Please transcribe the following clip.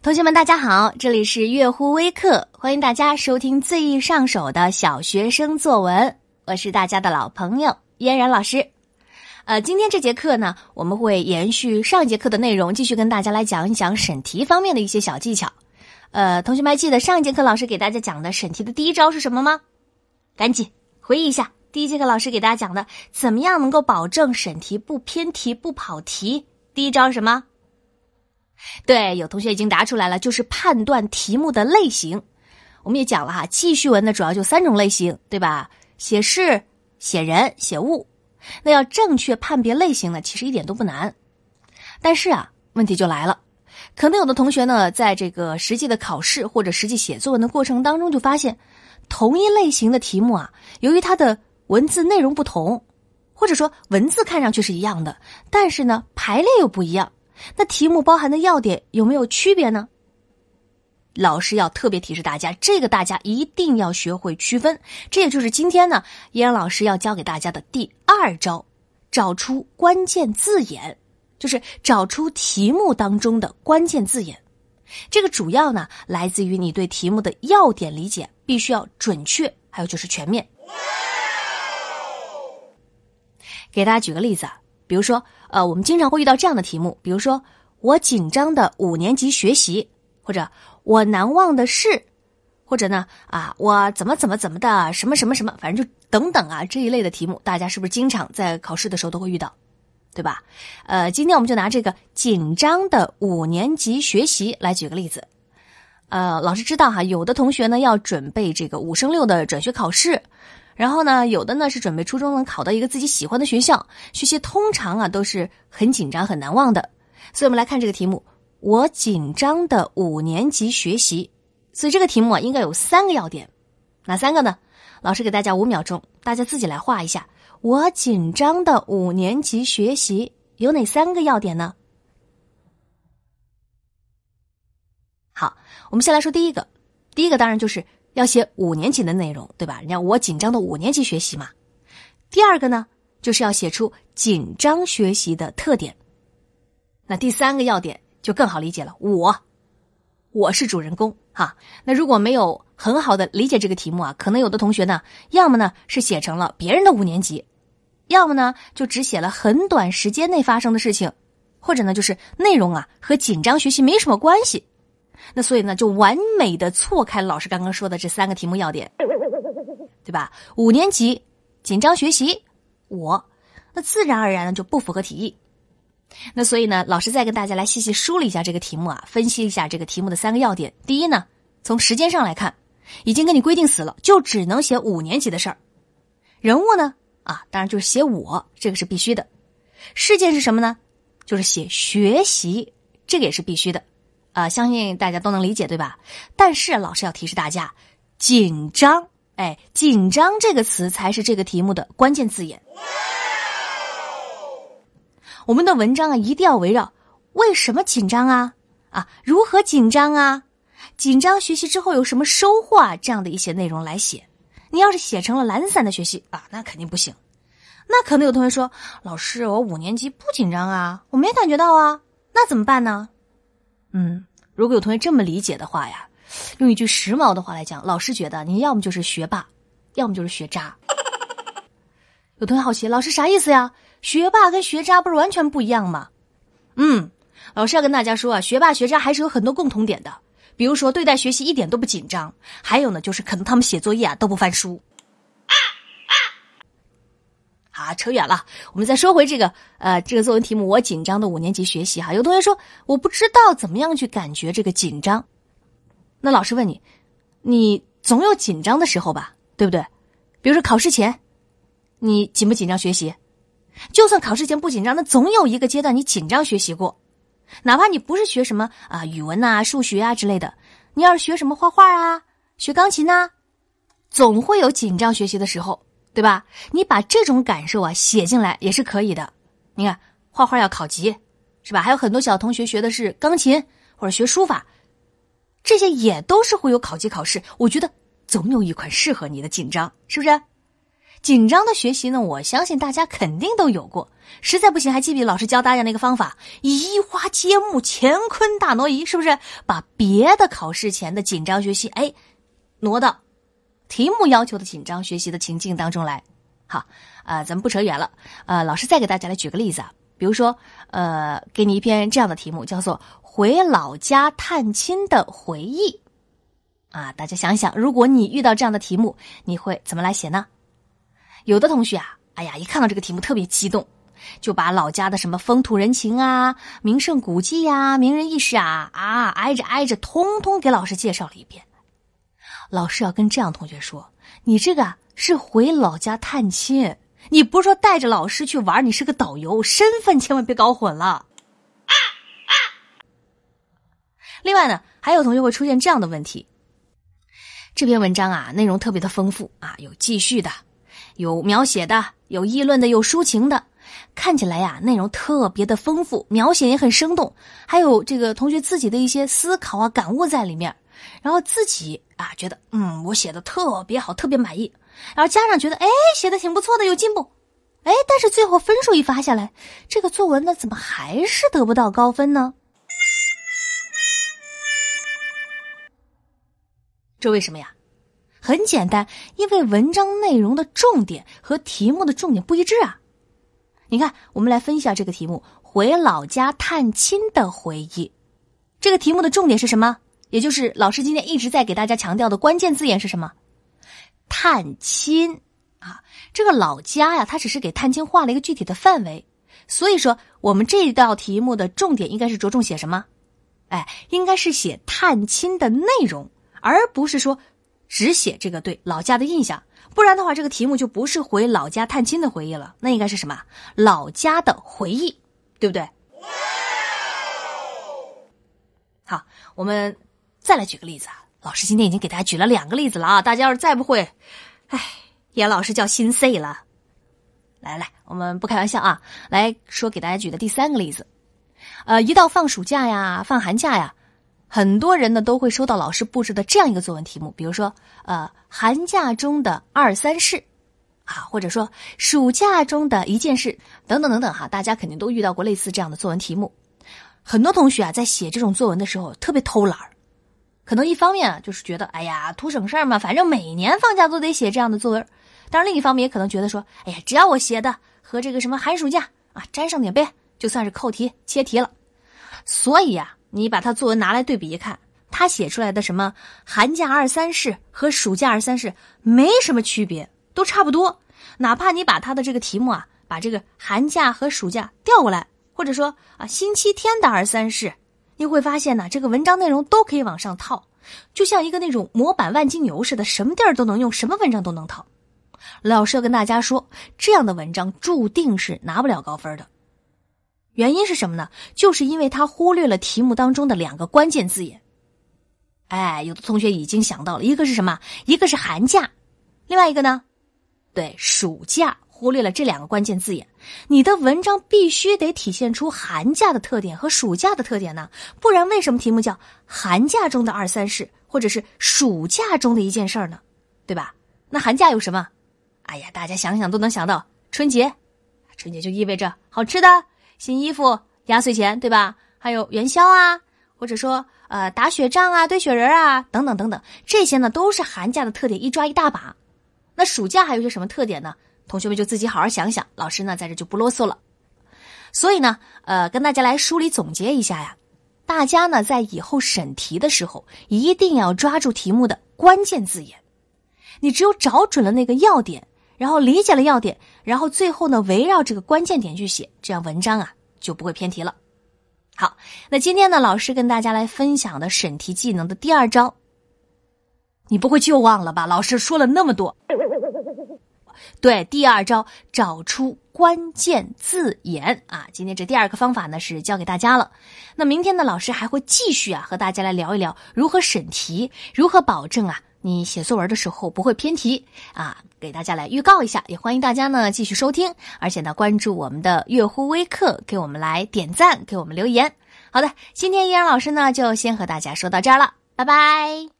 同学们，大家好，这里是月乎微课，欢迎大家收听最易上手的小学生作文。我是大家的老朋友嫣然老师。呃，今天这节课呢，我们会延续上一节课的内容，继续跟大家来讲一讲审题方面的一些小技巧。呃，同学们还记得上一节课老师给大家讲的审题的第一招是什么吗？赶紧回忆一下，第一节课老师给大家讲的，怎么样能够保证审题不偏题不跑题？第一招是什么？对，有同学已经答出来了，就是判断题目的类型。我们也讲了哈，记叙文呢主要就三种类型，对吧？写事、写人、写物。那要正确判别类型呢，其实一点都不难。但是啊，问题就来了，可能有的同学呢，在这个实际的考试或者实际写作文的过程当中，就发现同一类型的题目啊，由于它的文字内容不同，或者说文字看上去是一样的，但是呢排列又不一样。那题目包含的要点有没有区别呢？老师要特别提示大家，这个大家一定要学会区分。这也就是今天呢，依然老师要教给大家的第二招：找出关键字眼，就是找出题目当中的关键字眼。这个主要呢，来自于你对题目的要点理解必须要准确，还有就是全面。给大家举个例子啊。比如说，呃，我们经常会遇到这样的题目，比如说我紧张的五年级学习，或者我难忘的事，或者呢，啊，我怎么怎么怎么的，什么什么什么，反正就等等啊这一类的题目，大家是不是经常在考试的时候都会遇到，对吧？呃，今天我们就拿这个紧张的五年级学习来举个例子。呃，老师知道哈，有的同学呢要准备这个五升六的转学考试。然后呢，有的呢是准备初中能考到一个自己喜欢的学校，学习通常啊都是很紧张很难忘的。所以我们来看这个题目：我紧张的五年级学习。所以这个题目啊应该有三个要点，哪三个呢？老师给大家五秒钟，大家自己来画一下。我紧张的五年级学习有哪三个要点呢？好，我们先来说第一个，第一个当然就是。要写五年级的内容，对吧？人家我紧张的五年级学习嘛。第二个呢，就是要写出紧张学习的特点。那第三个要点就更好理解了，我，我是主人公哈。那如果没有很好的理解这个题目啊，可能有的同学呢，要么呢是写成了别人的五年级，要么呢就只写了很短时间内发生的事情，或者呢就是内容啊和紧张学习没什么关系。那所以呢，就完美的错开了老师刚刚说的这三个题目要点，对吧？五年级紧张学习，我，那自然而然呢就不符合题意。那所以呢，老师再跟大家来细细梳理一下这个题目啊，分析一下这个题目的三个要点。第一呢，从时间上来看，已经给你规定死了，就只能写五年级的事儿。人物呢，啊，当然就是写我，这个是必须的。事件是什么呢？就是写学习，这个也是必须的。啊，相信大家都能理解，对吧？但是老师要提示大家，紧张，哎，紧张这个词才是这个题目的关键字眼。我们的文章啊，一定要围绕为什么紧张啊，啊，如何紧张啊，紧张学习之后有什么收获啊，这样的一些内容来写。你要是写成了懒散的学习啊，那肯定不行。那可能有同学说，老师，我五年级不紧张啊，我没感觉到啊，那怎么办呢？嗯。如果有同学这么理解的话呀，用一句时髦的话来讲，老师觉得你要么就是学霸，要么就是学渣。有同学好奇，老师啥意思呀？学霸跟学渣不是完全不一样吗？嗯，老师要跟大家说啊，学霸学渣还是有很多共同点的，比如说对待学习一点都不紧张，还有呢就是可能他们写作业啊都不翻书。啊，扯远了，我们再说回这个，呃，这个作文题目，我紧张的五年级学习哈。有同学说，我不知道怎么样去感觉这个紧张。那老师问你，你总有紧张的时候吧，对不对？比如说考试前，你紧不紧张学习？就算考试前不紧张，那总有一个阶段你紧张学习过。哪怕你不是学什么啊语文呐、数学啊之类的，你要是学什么画画啊、学钢琴呐，总会有紧张学习的时候。对吧？你把这种感受啊写进来也是可以的。你看，画画要考级，是吧？还有很多小同学学的是钢琴或者学书法，这些也都是会有考级考试。我觉得总有一款适合你的紧张，是不是？紧张的学习呢，我相信大家肯定都有过。实在不行，还记不记得老师教大家那个方法？移花接木，乾坤大挪移，是不是？把别的考试前的紧张学习，哎，挪到题目要求的紧张学习的情境当中来。好，啊，咱们不扯远了。呃，老师再给大家来举个例子啊，比如说，呃，给你一篇这样的题目，叫做《回老家探亲的回忆》。啊，大家想想，如果你遇到这样的题目，你会怎么来写呢？有的同学啊，哎呀，一看到这个题目特别激动，就把老家的什么风土人情啊、名胜古迹呀、名人轶事啊啊，挨着挨着，通通给老师介绍了一遍。老师要跟这样同学说：“你这个是回老家探亲，你不是说带着老师去玩，你是个导游，身份千万别搞混了。”啊啊另外呢，还有同学会出现这样的问题：这篇文章啊，内容特别的丰富啊，有记叙的。有描写的，有议论的，有抒情的，看起来呀，内容特别的丰富，描写也很生动，还有这个同学自己的一些思考啊、感悟在里面，然后自己啊觉得，嗯，我写的特别好，特别满意，然后家长觉得，哎，写的挺不错的，有进步，哎，但是最后分数一发下来，这个作文呢，怎么还是得不到高分呢？这为什么呀？很简单，因为文章内容的重点和题目的重点不一致啊！你看，我们来分析下这个题目：回老家探亲的回忆。这个题目的重点是什么？也就是老师今天一直在给大家强调的关键字眼是什么？探亲啊！这个老家呀，它只是给探亲画了一个具体的范围。所以说，我们这道题目的重点应该是着重写什么？哎，应该是写探亲的内容，而不是说。只写这个对老家的印象，不然的话，这个题目就不是回老家探亲的回忆了，那应该是什么？老家的回忆，对不对？好，我们再来举个例子啊。老师今天已经给大家举了两个例子了啊，大家要是再不会，哎，严老师叫心碎了。来来，我们不开玩笑啊，来说给大家举的第三个例子，呃，一到放暑假呀，放寒假呀。很多人呢都会收到老师布置的这样一个作文题目，比如说，呃，寒假中的二三事，啊，或者说暑假中的一件事，等等等等哈，大家肯定都遇到过类似这样的作文题目。很多同学啊，在写这种作文的时候特别偷懒儿，可能一方面啊就是觉得，哎呀，图省事儿嘛，反正每年放假都得写这样的作文。当然，另一方面也可能觉得说，哎呀，只要我写的和这个什么寒暑假啊沾上点边，就算是扣题切题了。所以呀。你把他作文拿来对比一看，他写出来的什么寒假二三事和暑假二三事没什么区别，都差不多。哪怕你把他的这个题目啊，把这个寒假和暑假调过来，或者说啊星期天的二三事，你会发现呢，这个文章内容都可以往上套，就像一个那种模板万金油似的，什么地儿都能用，什么文章都能套。老师要跟大家说，这样的文章注定是拿不了高分的。原因是什么呢？就是因为他忽略了题目当中的两个关键字眼。哎，有的同学已经想到了，一个是什么？一个是寒假，另外一个呢？对，暑假，忽略了这两个关键字眼。你的文章必须得体现出寒假的特点和暑假的特点呢，不然为什么题目叫寒假中的二三事，或者是暑假中的一件事儿呢？对吧？那寒假有什么？哎呀，大家想想都能想到春节，春节就意味着好吃的。新衣服、压岁钱，对吧？还有元宵啊，或者说呃打雪仗啊、堆雪人啊，等等等等，这些呢都是寒假的特点，一抓一大把。那暑假还有些什么特点呢？同学们就自己好好想想，老师呢在这就不啰嗦了。所以呢，呃，跟大家来梳理总结一下呀，大家呢在以后审题的时候，一定要抓住题目的关键字眼，你只有找准了那个要点。然后理解了要点，然后最后呢，围绕这个关键点去写，这样文章啊就不会偏题了。好，那今天呢，老师跟大家来分享的审题技能的第二招，你不会就忘了吧？老师说了那么多，对，第二招找出关键字眼啊。今天这第二个方法呢是教给大家了。那明天呢，老师还会继续啊和大家来聊一聊如何审题，如何保证啊。你写作文的时候不会偏题啊，给大家来预告一下，也欢迎大家呢继续收听，而且呢关注我们的月乎微课，给我们来点赞，给我们留言。好的，今天依然老师呢就先和大家说到这儿了，拜拜。